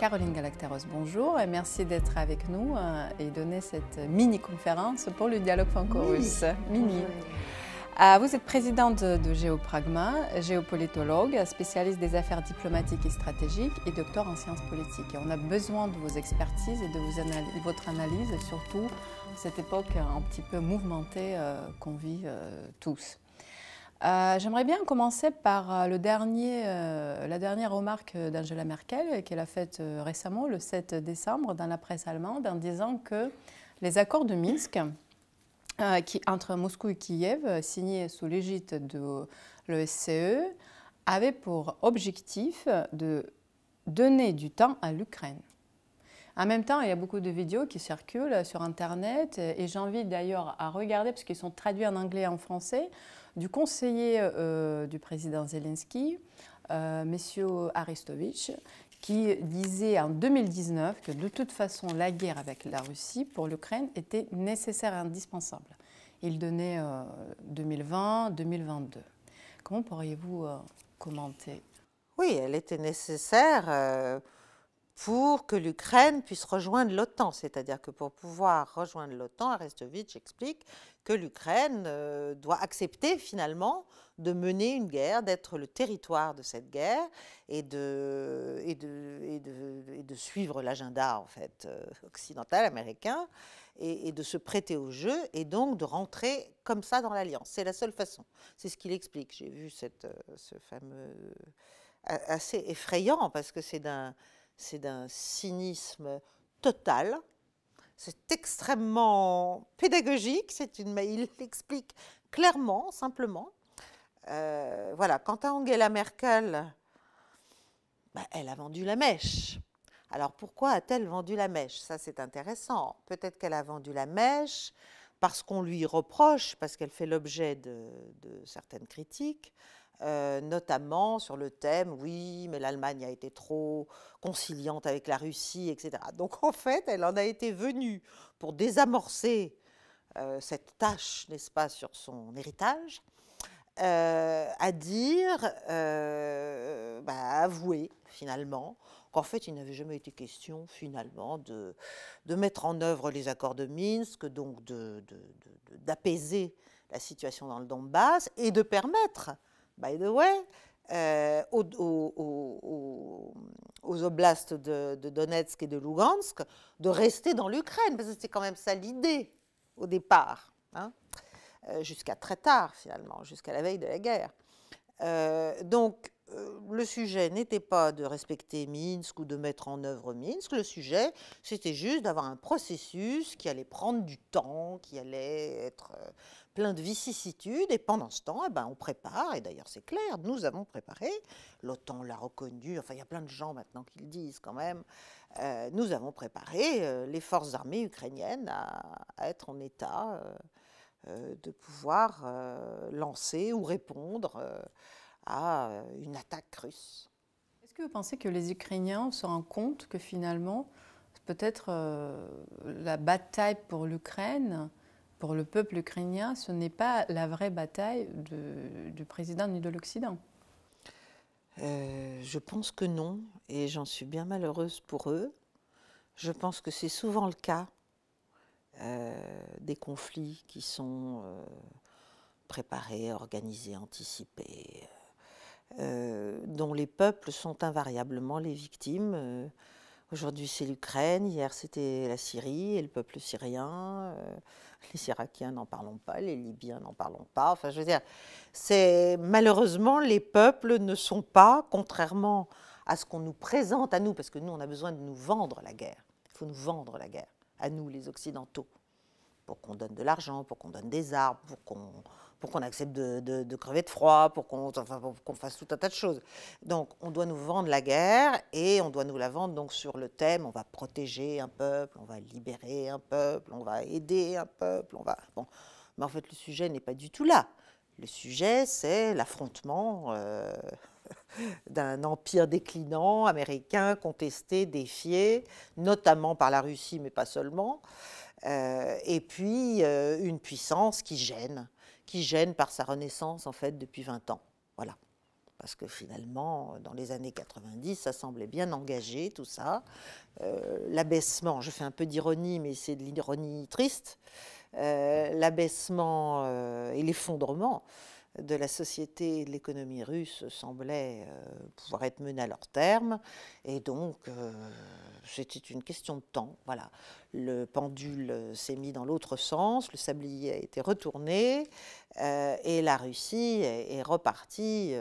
Caroline Galacteros, bonjour et merci d'être avec nous euh, et donner cette mini-conférence pour le dialogue franco-russe. Mini. Euh, vous êtes présidente de Géopragma, géopolitologue, spécialiste des affaires diplomatiques et stratégiques et docteur en sciences politiques. Et on a besoin de vos expertises et de votre analyse, surtout cette époque un petit peu mouvementée euh, qu'on vit tous. Euh, j'aimerais bien commencer par euh, euh, la dernière remarque d'Angela Merkel qu'elle a faite récemment, le 7 décembre, dans la presse allemande, en disant que les accords de Minsk qui, entre Moscou et Kiev, signés sous l'égide de l'OSCE, avaient pour objectif de donner du temps à l'Ukraine. En même temps, il y a beaucoup de vidéos qui circulent sur Internet et j'invite d'ailleurs à regarder, parce qu'ils sont traduits en anglais et en français, du conseiller euh, du président Zelensky, euh, M. Aristovitch, qui disait en 2019 que de toute façon la guerre avec la Russie pour l'Ukraine était nécessaire et indispensable. Il donnait 2020-2022. Euh, Comment pourriez-vous commenter? Oui, elle était nécessaire pour que l'Ukraine puisse rejoindre l'OTAN. C'est-à-dire que pour pouvoir rejoindre l'OTAN, Arestovitch explique que l'Ukraine euh, doit accepter finalement de mener une guerre, d'être le territoire de cette guerre et de, suivre l'agenda en fait euh, occidental, américain, et, et, de se prêter au jeu et donc de rentrer comme ça dans l'alliance. C'est la seule façon. C'est ce qu'il explique. J'ai vu cette, euh, ce fameux assez effrayant parce que c'est d'un c'est d'un cynisme total. C'est extrêmement pédagogique, c'est une, il l'explique clairement, simplement. Euh, voilà, quant à Angela Merkel, bah, elle a vendu la mèche. Alors pourquoi a-t-elle vendu la mèche? Ça c'est intéressant. Peut-être qu'elle a vendu la mèche parce qu'on lui reproche, parce qu'elle fait l'objet de, de, certaines critiques, euh, notamment sur le thème, oui, mais l'Allemagne a été trop conciliante avec la Russie, etc. Donc en fait, elle en a été venue pour désamorcer euh, cette tâche, n'est-ce pas, sur son héritage, euh, à dire, bah, avouer finalement qu'en fait, il n'avait jamais été question, finalement, de, mettre en œuvre les accords de Minsk, donc d'apaiser la situation dans le Donbass et de permettre by the way, euh, aux, aux, oblasts de, Donetsk et de Lugansk de rester dans l'Ukraine, parce que c'était quand même ça l'idée au départ, hein, euh, jusqu'à très tard finalement, jusqu'à la veille de la guerre. Euh, donc le sujet n'était pas de respecter Minsk ou de mettre en œuvre Minsk, le sujet c'était juste d'avoir un processus qui allait prendre du temps, qui allait être euh, plein de vicissitudes, et pendant ce temps, eh ben, on prépare, et d'ailleurs c'est clair, nous avons préparé, l'OTAN l'a reconnu, enfin il y a plein de gens maintenant qui le disent quand même, euh, nous avons préparé les forces armées ukrainiennes à être en état de pouvoir lancer ou répondre à euh, une attaque russe. Est-ce que vous pensez que les Ukrainiens se rendent compte que finalement, peut-être euh, la bataille pour l'Ukraine, pour le peuple ukrainien, ce n'est pas la vraie bataille de, du président ni de l'Occident? Euh, Je pense que non, et j'en suis bien malheureuse pour eux. Je pense que c'est souvent le cas des conflits qui sont préparés, organisés, anticipés euh, dont les peuples sont invariablement les victimes. Euh, aujourd'hui, c'est l'Ukraine, hier, c'était la Syrie et le peuple syrien. Euh, les Irakiens, n'en parlons pas, les Libyens, n'en parlons pas. Enfin, je veux dire, c'est malheureusement, les peuples ne sont pas, contrairement à ce qu'on nous présente à nous, parce que nous, on a besoin de nous vendre la guerre. Il faut nous vendre la guerre, à nous, les Occidentaux, pour qu'on donne de l'argent, pour qu'on donne des armes, pour qu'on pour qu'on accepte de, crever de froid, pour qu'on fasse tout un tas de choses. Donc, on doit nous vendre la guerre et on doit nous la vendre donc sur le thème on va protéger un peuple, on va libérer un peuple, on va aider un peuple, on va. Bon. Mais en fait, le sujet n'est pas du tout là. Le sujet, c'est l'affrontement euh, d'un empire déclinant américain, contesté, défié, notamment par la Russie, mais pas seulement. Euh, et puis euh, une puissance qui gêne qui gêne par sa renaissance en fait depuis 20 ans. Voilà. parce que finalement, dans les années 90, ça semblait bien engagé, tout ça. Euh, l'abaissement, je fais un peu d'ironie, mais c'est de l'ironie triste, euh, l'abaissement euh, et l'effondrement de la société et de l'économie russe semblaient pouvoir être menés à leur terme. Et donc, c'était une question de temps. Voilà. Le pendule s'est mis dans l'autre sens, le sablier a été retourné, et la Russie est, repartie.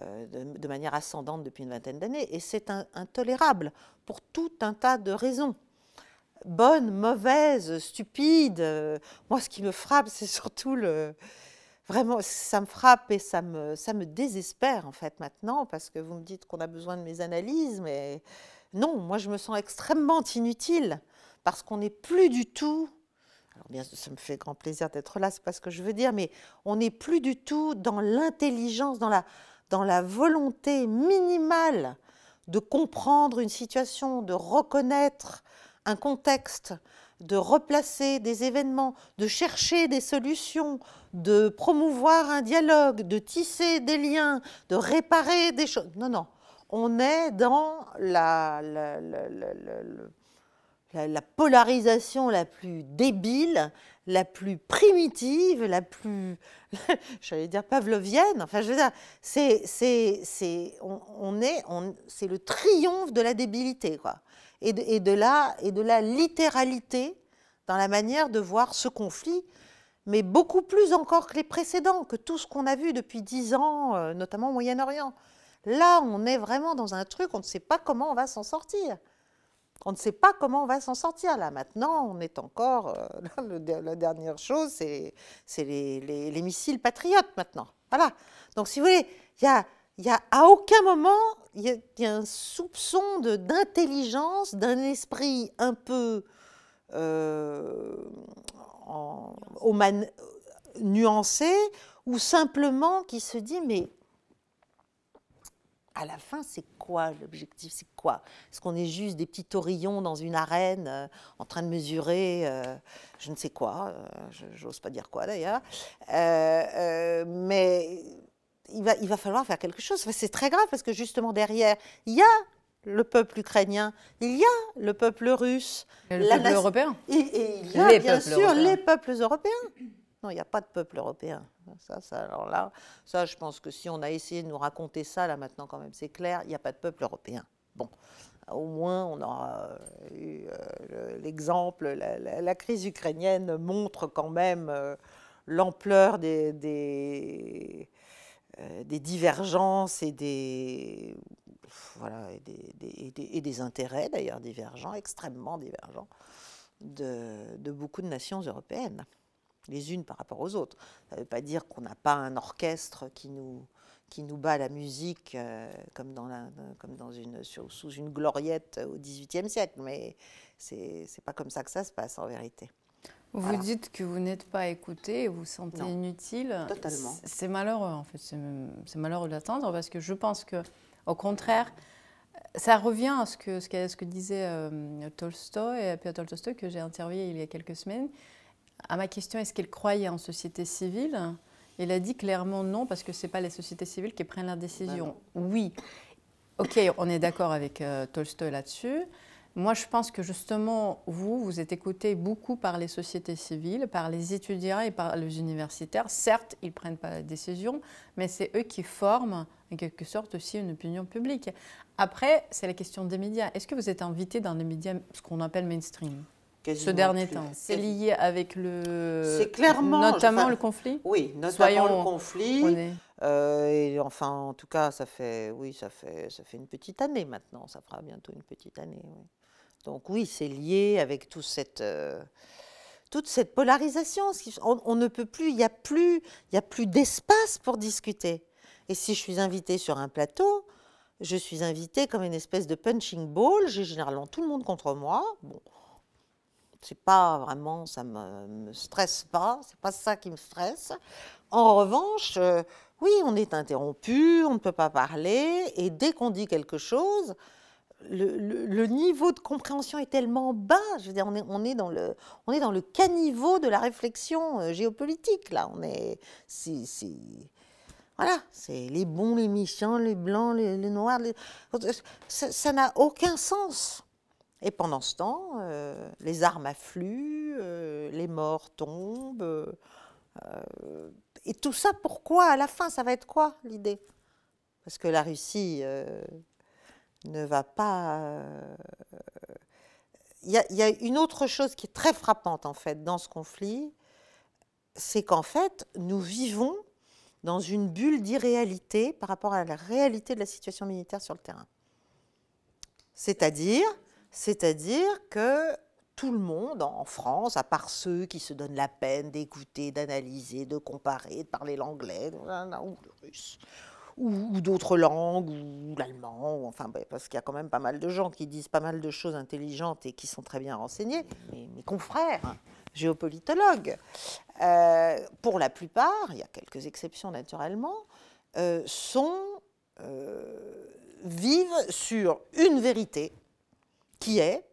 de, manière ascendante depuis une vingtaine d'années, et c'est intolérable pour tout un tas de raisons. Bonnes, mauvaises, stupides. Moi, ce qui me frappe, c'est surtout le... Vraiment, ça me frappe et ça me, ça me désespère, en fait, maintenant, parce que vous me dites qu'on a besoin de mes analyses, mais non, moi, je me sens extrêmement inutile, parce qu'on n'est plus du tout... Alors bien, ça me fait grand plaisir d'être là, c'est pas ce que je veux dire, mais on n'est plus du tout dans l'intelligence, dans la, dans la volonté minimale de comprendre une situation, de reconnaître un contexte, de replacer des événements, de chercher des solutions, de promouvoir un dialogue, de tisser des liens, de réparer des choses. Non, non, on est dans la, la, la, la polarisation la plus débile, la plus primitive, la plus, j'allais dire pavlovienne. Enfin, je veux dire, c'est, c'est, c'est, on, est, on, c'est le triomphe de la débilité, quoi, et de, et la, et de la littéralité dans la manière de voir ce conflit, mais beaucoup plus encore que les précédents, que tout ce qu'on a vu depuis dix ans, euh, notamment au Moyen-Orient. Là, on est vraiment dans un truc, on ne sait pas comment on va s'en sortir. On ne sait pas comment on va s'en sortir là. Maintenant, on est encore. Euh, la dernière chose, c'est les, missiles patriotes maintenant. Voilà. Donc, si vous voulez, il y a, y a à aucun moment, il y, a un soupçon d'intelligence, d'un esprit un peu euh, nuancé, ou simplement qui se dit mais à la fin, c'est quoi l'objectif? C'est quoi? Est-ce qu'on est juste des petits taurillons dans une arène euh, en train de mesurer euh, je ne sais quoi J'ose pas dire quoi d'ailleurs. mais il va, il va falloir faire quelque chose. c'est très grave parce que justement derrière, il y a le peuple ukrainien, il y a le peuple russe. Et le peuple européen. Et, il y a bien sûr les peuples européens. Non, il n'y a pas de peuple européen. Ça, ça, alors là, ça, je pense que si on a essayé de nous raconter ça, là maintenant quand même, c'est clair, il n'y a pas de peuple européen. Bon, au moins on aura eu euh, l'exemple, la, crise ukrainienne montre quand même euh, l'ampleur des, des, euh, des, divergences et des, voilà, et des, et des intérêts d'ailleurs divergents, extrêmement divergents, de, beaucoup de nations européennes les unes par rapport aux autres. Ça ne veut pas dire qu'on n'a pas un orchestre qui nous, qui nous bat la musique euh, comme, dans la, comme dans une, sous une gloriette au XVIIIe siècle, mais ce n'est pas comme ça que ça se passe en vérité. Vous dites que vous n'êtes pas écouté, vous vous sentez inutile. Totalement. C'est malheureux, en fait. C'est malheureux d'attendre parce que je pense que, au contraire, ça revient à ce que, ce que, ce que disait euh, Tolstoy, Piotr Tolstoy, que j'ai interviewé il y a quelques semaines à ma question, est-ce qu'il croyait en société civile? Il a dit clairement non, parce que ce n'est pas les sociétés civiles qui prennent la décision. Bah oui, ok, on est d'accord avec euh, Tolstoy là-dessus. Moi, je pense que justement, vous, vous êtes écouté beaucoup par les sociétés civiles, par les étudiants et par les universitaires. Certes, ils ne prennent pas la décision, mais c'est eux qui forment, en quelque sorte, aussi une opinion publique. Après, c'est la question des médias. Est-ce que vous êtes invité dans les médias, ce qu'on appelle mainstream? Ce dernier temps. C'est lié avec le. C'est clairement. Notamment le conflit? Oui, notamment le conflit. Euh, et enfin, en tout cas, ça fait, oui, ça fait, ça fait une petite année maintenant. Ça fera bientôt une petite année. Donc oui, c'est lié avec cette, euh, toute cette polarisation. On, ne peut plus, il n'y a plus, y a plus d'espace pour discuter. Et si je suis invitée sur un plateau, je suis invitée comme une espèce de punching ball. J'ai généralement tout le monde contre moi. Bon, c'est pas vraiment, ça me, me stresse pas, c'est pas ça qui me stresse. En revanche, euh, oui, on est interrompu, on ne peut pas parler, et dès qu'on dit quelque chose, le, niveau de compréhension est tellement bas. Je veux dire, on est, dans, le, on est dans le caniveau de la réflexion euh, géopolitique, là. On est. Voilà, c'est les bons, les méchants, les blancs, les, noirs. Ça n'a aucun sens. Et pendant ce temps, euh, les armes affluent, euh, les morts tombent. Et tout ça, pourquoi À la fin, ça va être quoi l'idée? Parce que la Russie ne va pas... Il y, y, a une autre chose qui est très frappante, en fait, dans ce conflit, c'est qu'en fait, nous vivons dans une bulle d'irréalité par rapport à la réalité de la situation militaire sur le terrain. C'est-à-dire, c'est-à-dire que tout le monde en France, à part ceux qui se donnent la peine d'écouter, d'analyser, de comparer, de parler l'anglais ou le russe, ou, d'autres langues, ou l'allemand, enfin, parce qu'il y a quand même pas mal de gens qui disent pas mal de choses intelligentes et qui sont très bien renseignés, mes confrères géopolitologues, euh, pour la plupart, il y a quelques exceptions naturellement, euh, sont, euh, vivent sur une vérité qui est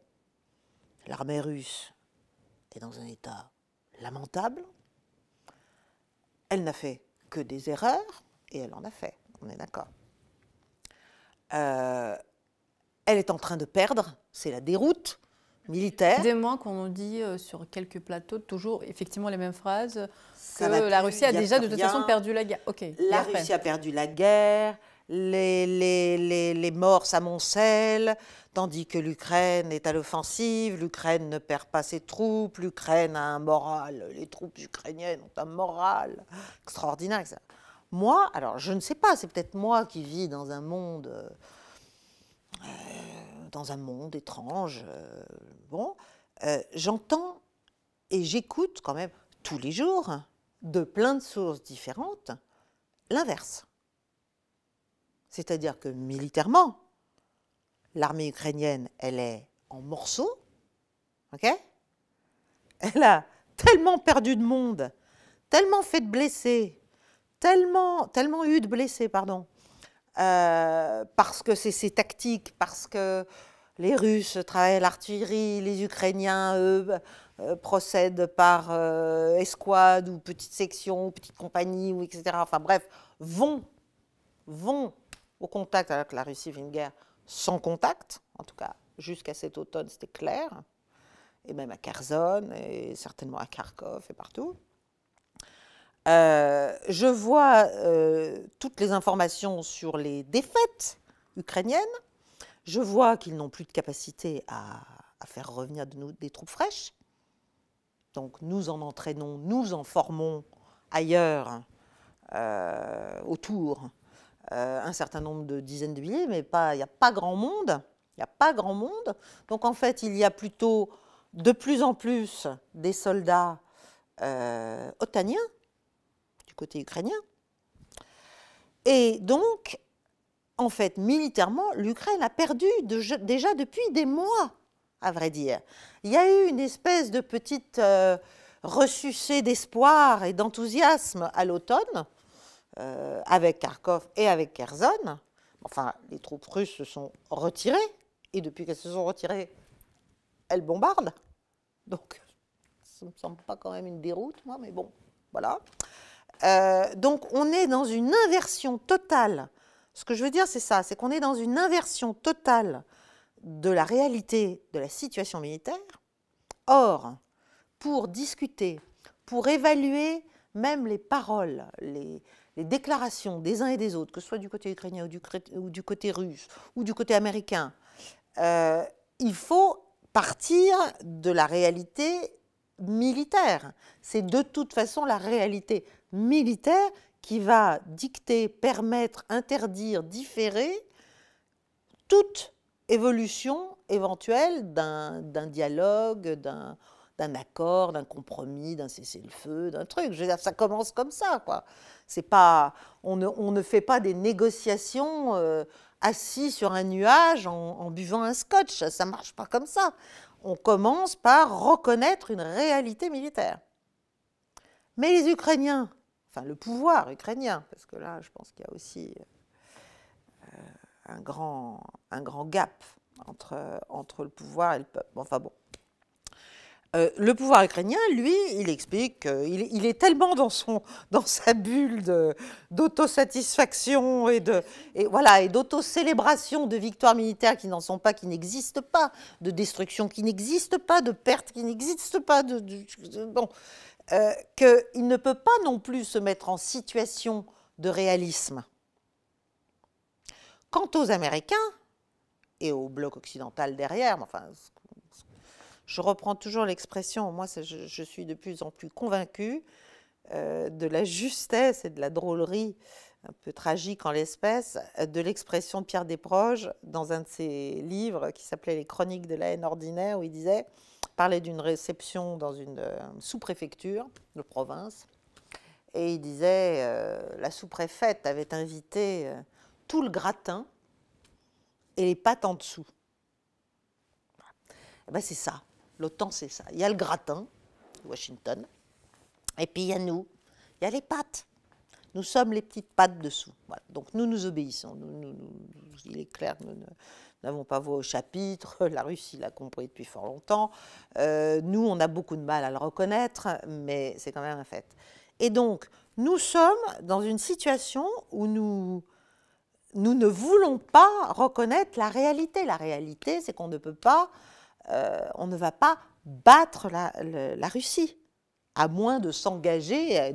l'armée russe est dans un état lamentable, elle n'a fait que des erreurs, et elle en a fait, on est d'accord. elle est en train de perdre, c'est la déroute, militaire. Des mois qu'on nous dit euh, sur quelques plateaux toujours effectivement les mêmes phrases que la Russie a, déjà de toute façon perdu la guerre. La Russie a perdu la guerre, les, les, les, morts s'amoncellent, tandis que l'Ukraine est à l'offensive, l'Ukraine ne perd pas ses troupes, l'Ukraine a un moral, les troupes ukrainiennes ont un moral extraordinaire. Moi, alors je ne sais pas, c'est peut-être moi qui vis dans un monde... Euh, dans un monde étrange. Euh, bon, euh, j'entends et j'écoute quand même tous les jours, de plein de sources différentes, l'inverse. C'est-à-dire que militairement, l'armée ukrainienne, elle est en morceaux, ok? Elle a tellement perdu de monde, tellement fait de blessés, tellement, tellement eu de blessés, pardon, euh, parce que c'est ses tactiques, parce que les Russes travaillent l'artillerie, les Ukrainiens, eux, euh, procèdent par euh, escouade ou petite section, ou petite compagnie, ou etc. Enfin bref, vont, vont au contact, alors que la Russie fait une guerre sans contact, en tout cas jusqu'à cet automne, c'était clair, et même à Kherson, et certainement à Kharkov et partout. Euh, je vois euh, toutes les informations sur les défaites ukrainiennes. Je vois qu'ils n'ont plus de capacité à, faire revenir des troupes fraîches. Donc nous en entraînons, nous en formons ailleurs, euh, autour, un certain nombre de dizaines de milliers, mais il n'y a pas grand monde. Il n'y a pas grand monde. Donc en fait, il y a plutôt de plus en plus des soldats otaniens côté ukrainien. Et donc, en fait, militairement, l'Ukraine a perdu déjà depuis des mois, à vrai dire. Il y a eu une espèce de petite euh, d'espoir et d'enthousiasme à l'automne, euh, avec Kharkov et avec Kherson. Enfin, les troupes russes se sont retirées, et depuis qu'elles se sont retirées, elles bombardent. Donc, ça me semble pas quand même une déroute, moi, mais bon, voilà. Euh, donc on est dans une inversion totale. Ce que je veux dire, c'est ça, c'est qu'on est dans une inversion totale de la réalité de la situation militaire. Or, pour discuter, pour évaluer même les paroles, les, déclarations des uns et des autres, que ce soit du côté ukrainien ou du, côté russe ou du côté américain, euh, il faut partir de la réalité militaire. C'est de toute façon la réalité militaire qui va dicter, permettre, interdire, différer toute évolution éventuelle d'un dialogue, d'un accord, d'un compromis, d'un cessez-le-feu, d'un truc. Je ça commence comme ça, quoi. C'est pas, on ne, on ne, fait pas des négociations euh, assis sur un nuage en, en, buvant un scotch. Ça marche pas comme ça. On commence par reconnaître une réalité militaire. Mais les Ukrainiens, enfin le pouvoir ukrainien, parce que là, je pense qu'il y a aussi euh, un, grand, gap entre, entre le pouvoir et le peuple. Enfin bon. Euh, le pouvoir ukrainien, lui, il explique il est tellement dans, sa bulle d'autosatisfaction et de voilà et d'autocélébration de victoires militaires qui n'en sont pas, qui n'existent pas, de destruction qui n'existe pas, de pertes qui n'existent pas, de, bon, euh, qu'il ne peut pas non plus se mettre en situation de réalisme. Quant aux Américains et au bloc occidental derrière, enfin, je reprends toujours l'expression, moi je, suis de plus en plus convaincue euh, de la justesse et de la drôlerie un peu tragique en l'espèce, de l'expression de Pierre Desproges dans un de ses livres qui s'appelait Les Chroniques de la haine ordinaire, où il disait, parlait d'une réception dans une euh, sous-préfecture de province, et il disait, euh, la sous-préfète avait invité tout le gratin et les pattes en dessous. Eh ben c'est ça. L'OTAN, c'est ça. Il y a le gratin, Washington, et puis il y a nous, il y a les pattes. Nous sommes les petites pattes dessous. Donc nous nous obéissons. Nous, il est clair nous n'avons pas voix au chapitre. La Russie l'a compris depuis fort longtemps. Euh, nous, on a beaucoup de mal à le reconnaître, mais c'est quand même un fait. Et donc, nous sommes dans une situation où nous, ne voulons pas reconnaître la réalité. La réalité, c'est qu'on ne peut pas euh, on ne va pas battre la, Russie, à moins de s'engager,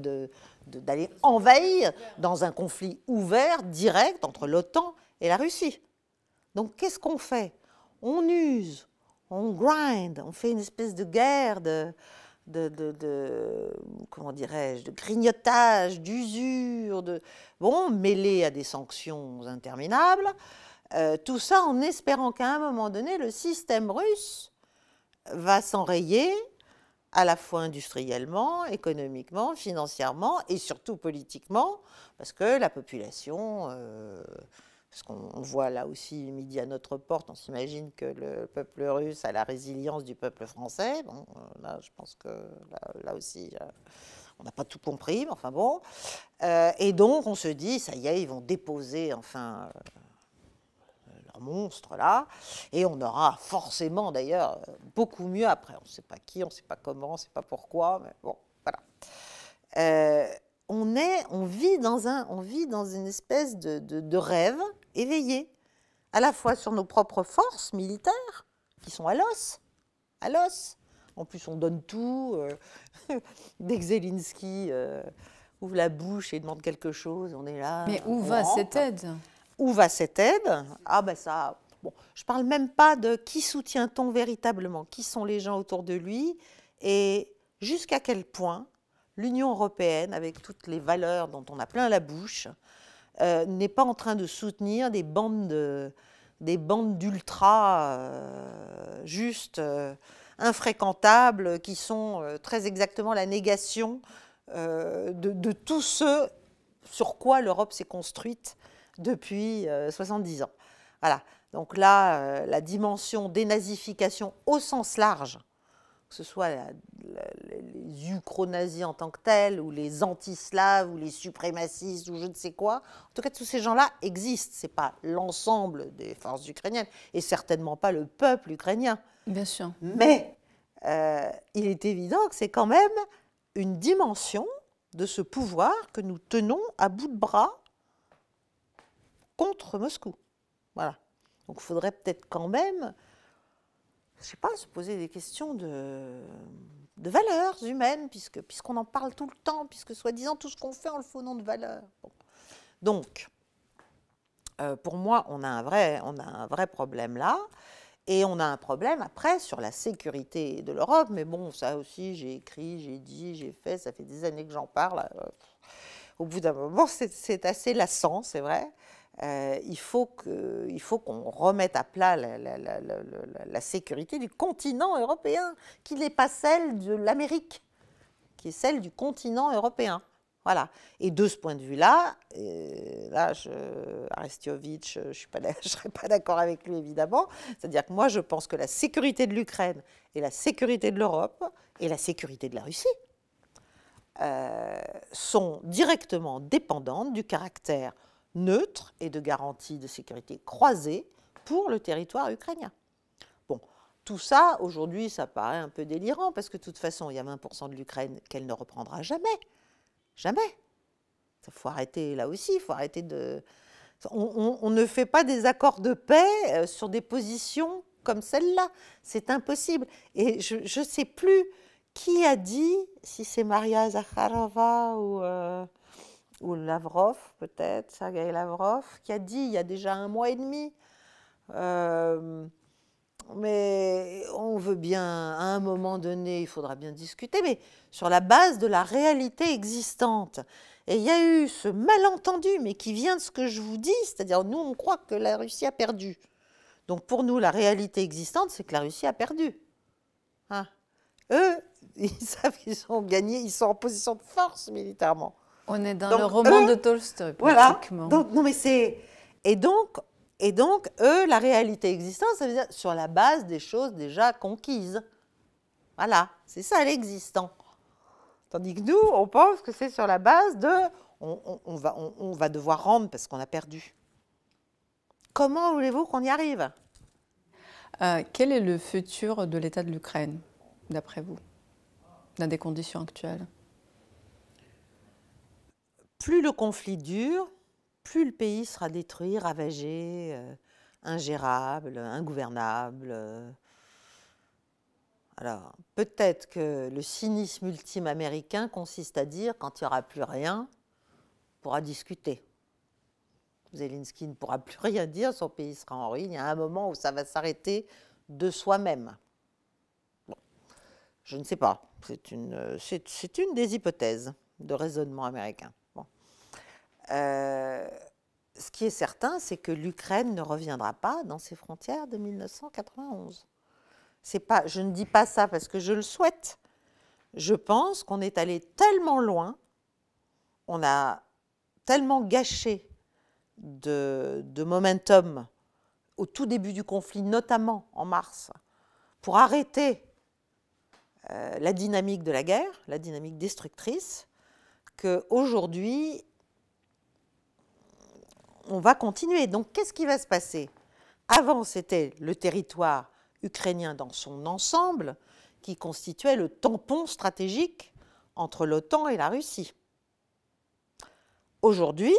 d'aller envahir dans un conflit ouvert, direct, entre l'OTAN et la Russie. Donc qu'est-ce qu'on fait? On use, on grind, on fait une espèce de guerre de, comment dirais-je, de grignotage, d'usure, de bon, mêlé à des sanctions interminables. Euh, tout ça en espérant qu'à un moment donné, le système russe va s'enrayer à la fois industriellement, économiquement, financièrement et surtout politiquement, parce que la population, euh, parce qu'on voit là aussi midi à notre porte, on s'imagine que le peuple russe a la résilience du peuple français. Bon, euh, là, je pense que là, aussi, on n'a pas tout compris, mais enfin bon. et donc, on se dit, ça y est, ils vont déposer enfin monstre-là. Et on aura forcément, d'ailleurs, beaucoup mieux après. On ne sait pas qui, on ne sait pas comment, on ne sait pas pourquoi, mais bon, voilà. Euh, on, est, on, vit dans un, on vit dans une espèce de, rêve éveillé, à la fois sur nos propres forces militaires, qui sont à l'os, à l'os. En plus, on donne tout. Euh, dès que Zelensky euh, ouvre la bouche et demande quelque chose, on est là. Mais où va cette aide? Où va cette aide? Ah ben ça, bon, je ne parle même pas de qui soutient-on véritablement, qui sont les gens autour de lui et jusqu'à quel point l'Union européenne, avec toutes les valeurs dont on a plein la bouche, euh, n'est pas en train de soutenir des bandes de, des bandes d'ultra euh, juste euh, infréquentables qui sont très exactement la négation de, de, tout ce sur quoi l'Europe s'est construite depuis 70 euh, ans. Voilà. Donc là, euh, la dimension dénazification au sens large, que ce soit les ukro-nazis en tant que tels, ou les anti-slaves, ou les suprémacistes, ou je ne sais quoi. En tout cas, tous ces gens-là existent. Ce n'est pas l'ensemble des forces ukrainiennes, et certainement pas le peuple ukrainien. Bien sûr. Mais euh, il est évident que c'est quand même une dimension de ce pouvoir que nous tenons à bout de bras contre Moscou. Voilà. Donc il faudrait peut-être quand même, je sais pas, se poser des questions de, de valeurs humaines, puisque, puisqu'on en parle tout le temps, puisque soi-disant tout ce qu'on fait, on le fait au nom de valeurs. Donc, euh, pour moi, on a, un vrai, on a un vrai problème là. Et on a un problème après sur la sécurité de l'Europe. Mais bon, ça aussi, j'ai écrit, j'ai dit, j'ai fait, ça fait des années que j'en parle. Euh, au bout d'un moment, c'est assez lassant, c'est vrai. Euh, il faut qu'on remette à plat la, sécurité du continent européen, qui n'est pas celle de l'Amérique, qui est celle du continent européen. Voilà. Et de ce point de vue-là, euh, là, je, je ne serais pas d'accord avec lui, évidemment. C'est-à-dire que moi, je pense que la sécurité de l'Ukraine et la sécurité de l'Europe et la sécurité de la Russie euh, sont directement dépendantes du caractère neutre et de garantie de sécurité croisée pour le territoire ukrainien. Bon, tout ça, aujourd'hui, ça paraît un peu délirant parce que de toute façon, il y a 20% de l'Ukraine qu'elle ne reprendra jamais. Jamais. Il faut arrêter là aussi, il faut arrêter de... On, ne fait pas des accords de paix euh, sur des positions comme celle-là. C'est impossible. Et je ne sais plus qui a dit, si c'est Maria Zakharova ou, euh, ou Lavrov, peut-être, Sergei Lavrov, qui a dit il y a déjà un mois et demi. Euh, mais on veut bien, à un moment donné, il faudra bien discuter, mais sur la base de la réalité existante. Et il y a eu ce malentendu, mais qui vient de ce que je vous dis, c'est-à-dire nous, on croit que la Russie a perdu. Donc pour nous, la réalité existante, c'est que la Russie a perdu. Hein? Eux, ils savent qu'ils ont gagné, ils sont en position de force militairement. On est dans le roman de Tolstoï, pratiquement. Voilà. non, mais c'est... Et donc, et donc, eux, la réalité existante, ça veut dire sur la base des choses déjà conquises. Voilà, c'est ça l'existant. Tandis que nous, on pense que c'est sur la base de on, va, on, va devoir rendre parce qu'on a perdu. Comment voulez-vous qu'on y arrive? Euh, Quel est le futur de l'État de l'Ukraine, d'après vous, dans des conditions actuelles? Plus le conflit dure, plus le pays sera détruit, ravagé, euh, ingérable, ingouvernable. Alors, peut-être que le cynisme ultime américain consiste à dire quand il n'y aura plus rien, on pourra discuter. Zelensky ne pourra plus rien dire, son pays sera en ruine. Il y a un moment où ça va s'arrêter de soi-même. je ne sais pas. C'est une, c'est, une des hypothèses de raisonnement américain. Euh, ce qui est certain, c'est que l'Ukraine ne reviendra pas dans ses frontières de 1991. C'est pas, je ne dis pas ça parce que je le souhaite. Je pense qu'on est allé tellement loin, on a tellement gâché de, momentum au tout début du conflit, notamment en mars, pour arrêter euh, la dynamique de la guerre, la dynamique destructrice, qu'aujourd'hui, on va continuer. Donc qu'est-ce qui va se passer? Avant, c'était le territoire ukrainien dans son ensemble qui constituait le tampon stratégique entre l'OTAN et la Russie. Aujourd'hui,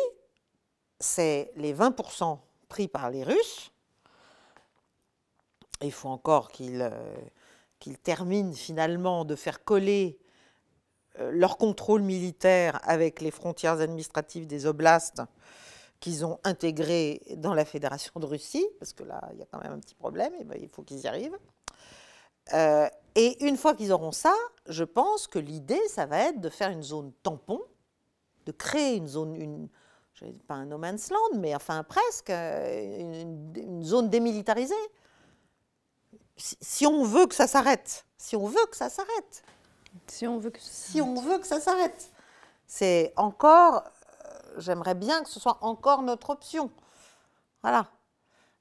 c'est les 20% pris par les Russes. Il faut encore euh, qu'ils terminent finalement de faire coller euh, leur contrôle militaire avec les frontières administratives des oblasts qu'ils ont intégré dans la Fédération de Russie, parce que là, il y a quand même un petit problème, et ben, il faut qu'ils y arrivent. Euh, et une fois qu'ils auront ça, je pense que l'idée, ça va être de faire une zone tampon, de créer une zone, une, pas un no man's land, mais enfin presque, euh, une, zone démilitarisée. Si, on veut que ça s'arrête, si on veut que ça s'arrête. Si on veut que ça Si on veut que ça s'arrête. C'est encore j'aimerais bien que ce soit encore notre option. Voilà.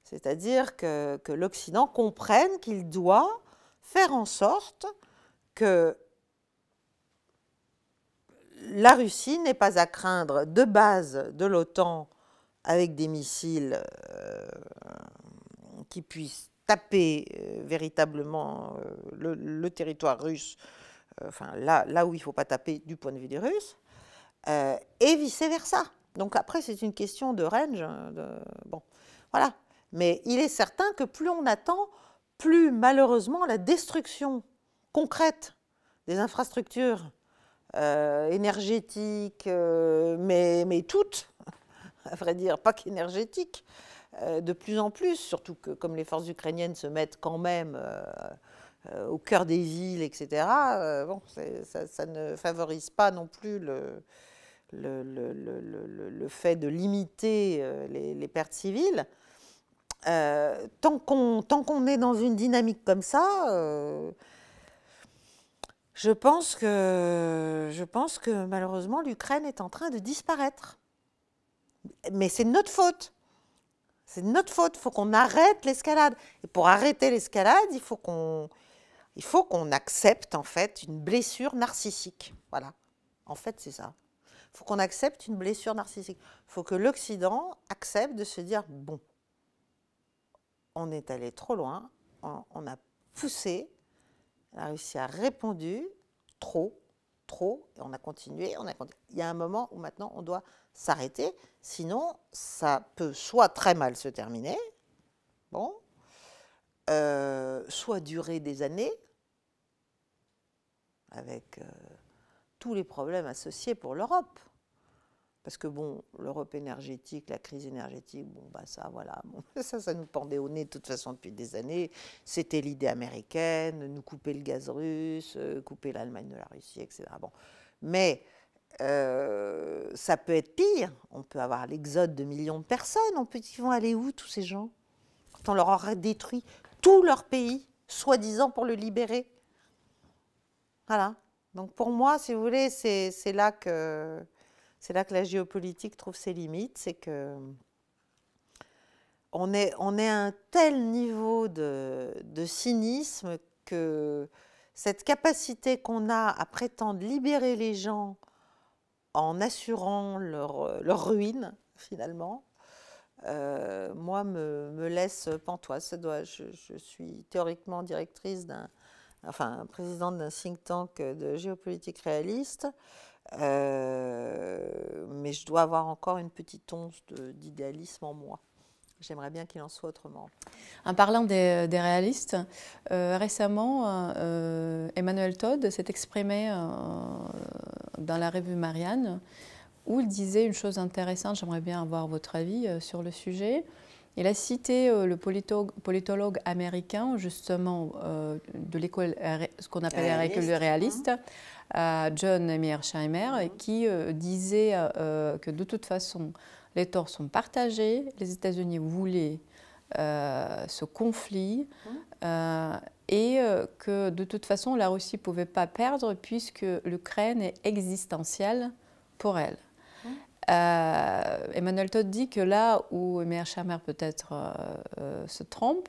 C'est-à-dire que, l'Occident comprenne qu'il doit faire en sorte que la Russie n'est pas à craindre de base de l'OTAN avec des missiles euh, qui puissent taper euh, véritablement euh, le, territoire russe, enfin là, là où il ne faut pas taper du point de vue des Russes, euh, et vice-versa. Donc après, c'est une question de range. Bon, voilà. Mais il est certain que plus on attend, plus malheureusement la destruction concrète des infrastructures euh, énergétiques, euh, mais, mais toutes, à vrai dire, pas qu'énergétiques, de plus en plus, surtout que comme les forces ukrainiennes se mettent quand même au cœur des villes, etc., bon, ça, ne favorise pas non plus le, le, fait de limiter euh, les, pertes civiles, euh, tant qu'on est dans une dynamique comme ça, euh, je, pense que, je pense que malheureusement l'Ukraine est en train de disparaître. Mais c'est notre faute. C'est notre faute. Il faut qu'on arrête l'escalade. Et pour arrêter l'escalade, il faut qu'on il accepte en fait une blessure narcissique. Voilà. En fait, c'est ça. Faut qu'on accepte une blessure narcissique. Il faut que l'Occident accepte de se dire, bon, on est allé trop loin, on, a poussé, la Russie a répondu trop, trop, et on a continué, on a continué. Il y a un moment où maintenant on doit s'arrêter, sinon ça peut soit très mal se terminer, bon, euh, soit durer des années, avec euh, tous les problèmes associés pour l'Europe. Parce que bon, l'Europe énergétique, la crise énergétique, bon, bah ça, voilà, ça, ça nous pendait au nez de toute façon depuis des années. C'était l'idée américaine, nous couper le gaz russe, euh, couper l'Allemagne de la Russie, etc. Bon. Mais euh, ça peut être pire. On peut avoir l'exode de millions de personnes. On peut, ils vont aller où, tous ces gens? Quand on leur aurait détruit tout leur pays, soi-disant pour le libérer. Voilà. Donc pour moi, si vous voulez, c'est là que c'est là que la géopolitique trouve ses limites, c'est que on est, on est à un tel niveau de, cynisme que cette capacité qu'on a à prétendre libérer les gens en assurant leur, ruine, finalement, euh, moi, me, me, laisse pantoise. Ça doit, je suis théoriquement directrice d'un, enfin, présidente d'un think tank de géopolitique réaliste. Euh, mais je dois avoir encore une petite once d'idéalisme en moi. J'aimerais bien qu'il en soit autrement. En parlant des, réalistes, euh, récemment, euh, Emmanuel Todd s'est exprimé dans la revue Marianne où il disait une chose intéressante, j'aimerais bien avoir votre avis sur le sujet. Il a cité le politologue, américain, justement, de l'école, ce qu'on appelle l'école réaliste, John Mearsheimer, mhm. qui euh, disait euh, que de toute façon, les torts sont partagés. Les États-Unis voulaient euh, ce conflit mhm. et que de toute façon, la Russie ne pouvait pas perdre puisque l'Ukraine est existentielle pour elle. Mhm. Emmanuel Todd dit que là où Mearsheimer peut-être se trompe,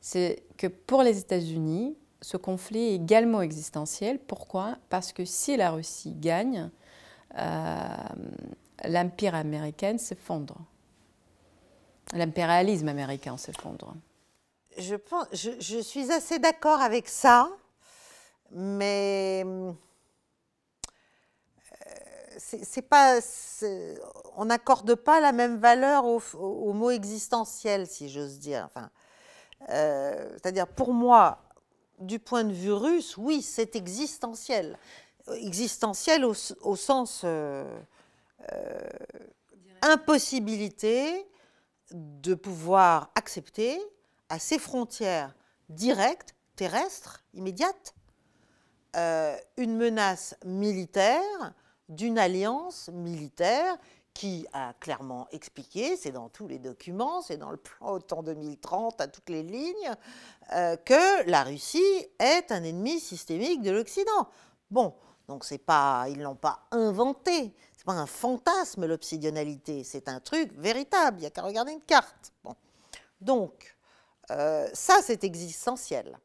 c'est que pour les États-Unis, ce conflit est également existentiel. Pourquoi? Parce que si la Russie gagne, euh, l'empire américain s'effondre. L'impérialisme américain s'effondre. Je, je, suis assez d'accord avec ça, mais euh, on n'accorde pas la même valeur au, mot existentiel, si j'ose dire. Enfin, euh, C'est-à-dire, pour moi, du point de vue russe, oui, c'est existentiel. Existentiel au, sens euh, euh, impossibilité de pouvoir accepter à ses frontières directes, terrestres, immédiates, une menace militaire d'une alliance militaire qui a clairement expliqué, c'est dans tous les documents, c'est dans le plan OTAN 2030 à toutes les lignes, euh, que la Russie est un ennemi systémique de l'Occident. Bon, donc c'est pas, ils l'ont pas inventé, c'est pas un fantasme l'obsidionalité, c'est un truc véritable. Il y a qu'à regarder une carte. Bon, donc euh, ça c'est existentiel.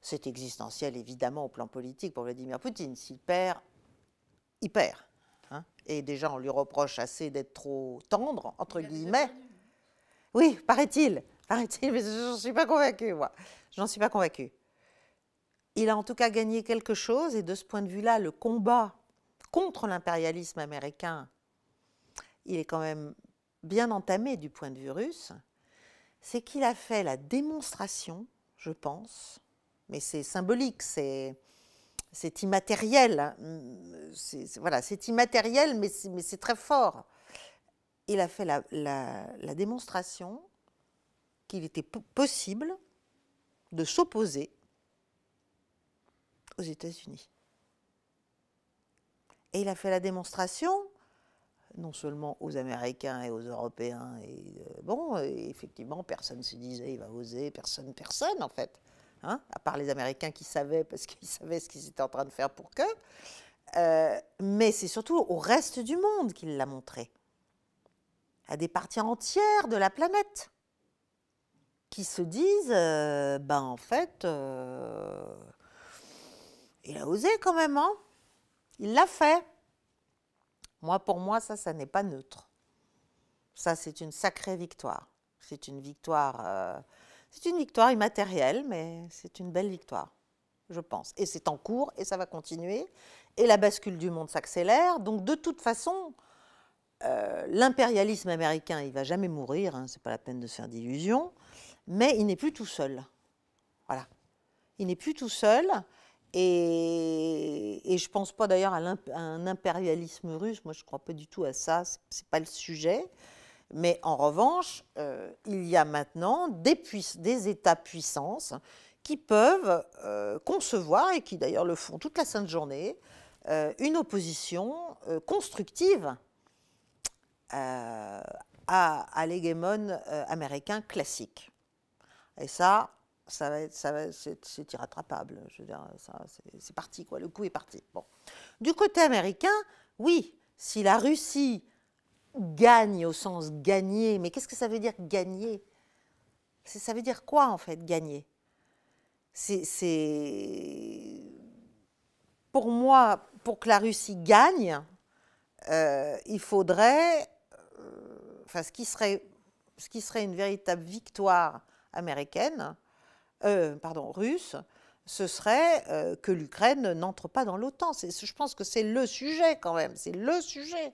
C'est existentiel évidemment au plan politique pour Vladimir Poutine. S'il perd, il perd. Hein. et déjà, on lui reproche assez d'être trop tendre, entre guillemets. Oui, paraît-il. Paraît-il, mais je n'en suis pas convaincue, moi. Je n'en suis pas convaincue. Il a en tout cas gagné quelque chose, et de ce point de vue-là, le combat contre l'impérialisme américain, il est quand même bien entamé du point de vue russe. C'est qu'il a fait la démonstration, je pense, mais c'est symbolique, c'est c'est immatériel. Hein. C'est, voilà, c'est immatériel, mais c'est, très fort. Il a fait la, démonstration qu'il était possible de s'opposer aux États-Unis. Et il a fait la démonstration non seulement aux Américains et aux Européens. Et euh, bon, effectivement, personne ne se disait il va oser, personne, personne en fait. Hein, à part les Américains qui savaient, parce qu'ils savaient ce qu'ils étaient en train de faire pour que. Euh, mais c'est surtout au reste du monde qu'il l'a montré. À des parties entières de la planète qui se disent, euh, ben en fait, euh, il a osé quand même, hein il l'a fait. Moi, pour moi, ça, ça n'est pas neutre. Ça, c'est une sacrée victoire. C'est une victoire C'est une victoire immatérielle, mais c'est une belle victoire, je pense. Et c'est en cours et ça va continuer. Et la bascule du monde s'accélère. Donc de toute façon, euh, l'impérialisme américain, il va jamais mourir, hein, c'est pas la peine de se faire d'illusions, mais il n'est plus tout seul. Voilà. Il n'est plus tout seul. Et, je ne pense pas d'ailleurs à, un impérialisme russe. Moi, je ne crois pas du tout à ça. Ce n'est pas le sujet. Mais en revanche, euh, il y a maintenant des, États-puissances qui peuvent euh, concevoir, et qui d'ailleurs le font toute la sainte journée, euh, une opposition constructive à, à américain classique. Et ça, ça va va, c'est, irrattrapable. Je c'est, parti, quoi. Le coup est parti. Bon. Du côté américain, oui, si la Russie gagne au sens gagner, mais qu'est-ce que ça veut dire gagner? Ça veut dire quoi en fait gagner? C'est, pour moi, pour que la Russie gagne, euh, il faudrait, euh, enfin, ce qui serait, ce qui serait une véritable victoire américaine, euh, pardon, russe, ce serait que l'Ukraine n'entre pas dans l'OTAN. Je pense que c'est le sujet quand même, c'est le sujet.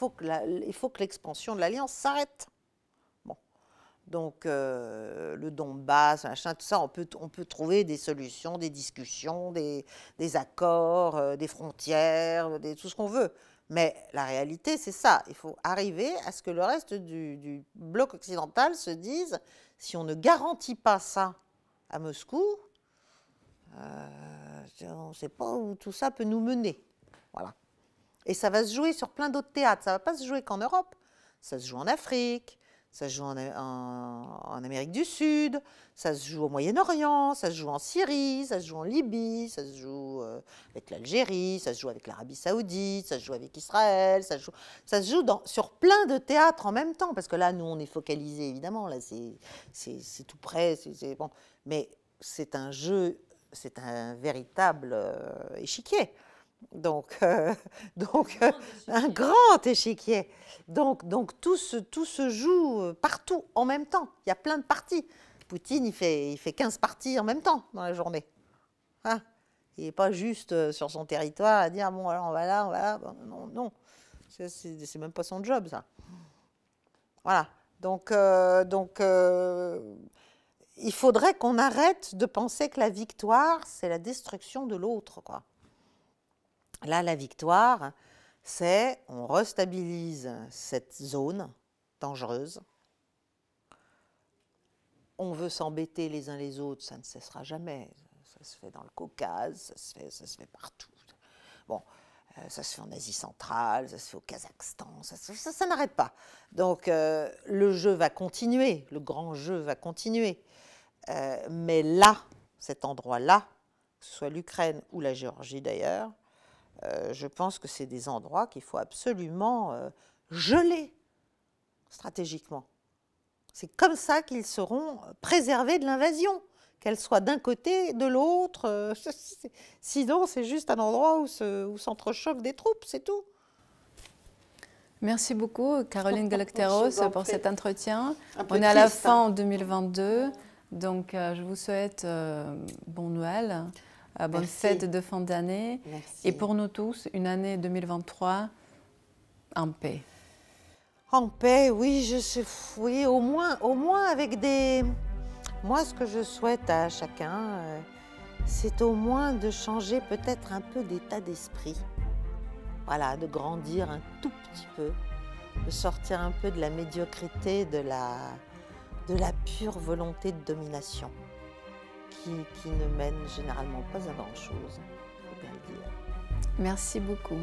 Il faut que l'expansion de l'alliance s'arrête. Bon. Donc euh, le Donbass, machin, tout ça, on peut, trouver des solutions, des discussions, des, accords, des frontières, tout ce qu'on veut. Mais la réalité, c'est ça. Il faut arriver à ce que le reste du, du bloc occidental se dise, si on ne garantit pas ça à Moscou, euh, on ne sait pas où tout ça peut nous mener. Voilà. Et ça va se jouer sur plein d'autres théâtres. Ça ne va pas se jouer qu'en Europe. Ça se joue en Afrique, ça se joue en, Amérique du Sud, ça se joue au Moyen-Orient, ça se joue en Syrie, ça se joue en Libye, ça se joue euh, avec l'Algérie, ça se joue avec l'Arabie Saoudite, ça se joue avec Israël, ça se joue, sur plein de théâtres en même temps. Parce que là, nous, on est focalisé, évidemment. Là, c'est tout près. Mais c'est un jeu, c'est un véritable euh, échiquier. Donc, euh, donc un grand échiquier. Donc, donc tout, se, tout se joue euh, partout en même temps. Il y a plein de parties. Poutine, il fait, il fait 15 parties en même temps dans la journée. Hein? Il n'est pas juste sur son territoire à dire bon, alors on va là, on va là. Non, non. C'est même pas son job, ça. Voilà. Donc, donc il faudrait qu'on arrête de penser que la victoire, c'est la destruction de l'autre. Quoi. Là, la victoire, c'est on restabilise cette zone dangereuse. On veut s'embêter les uns les autres, ça ne cessera jamais. Ça se fait dans le Caucase, ça se fait, partout. Bon, euh, ça se fait en Asie centrale, ça se fait au Kazakhstan, ça, ça, n'arrête pas. Donc euh, le jeu va continuer, le grand jeu va continuer. Euh, mais là, cet endroit-là, que ce soit l'Ukraine ou la Géorgie d'ailleurs, je pense que c'est des endroits qu'il faut absolument geler stratégiquement. C'est comme ça qu'ils seront préservés de l'invasion qu'elle soit d'un côté, de l'autre. Euh, sinon, c'est juste un endroit où, s'entrechoquent des troupes, c'est tout. Merci beaucoup, Caroline Galacteros, pour cet entretien. On est à la fin en 2022, donc euh, je vous souhaite euh, bon Noël, bonne fête de fin d'année, et pour nous tous, une année 2023 en paix. En paix, oui, je sais, oui, au moins, au moins avec des, moi, ce que je souhaite à chacun, euh, c'est au moins de changer peut-être un peu d'état d'esprit. Voilà, de grandir un tout petit peu, de sortir un peu de la médiocrité, de la, de la pure volonté de domination, qui, ne mène généralement pas à grand-chose, faut bien le dire. Merci beaucoup.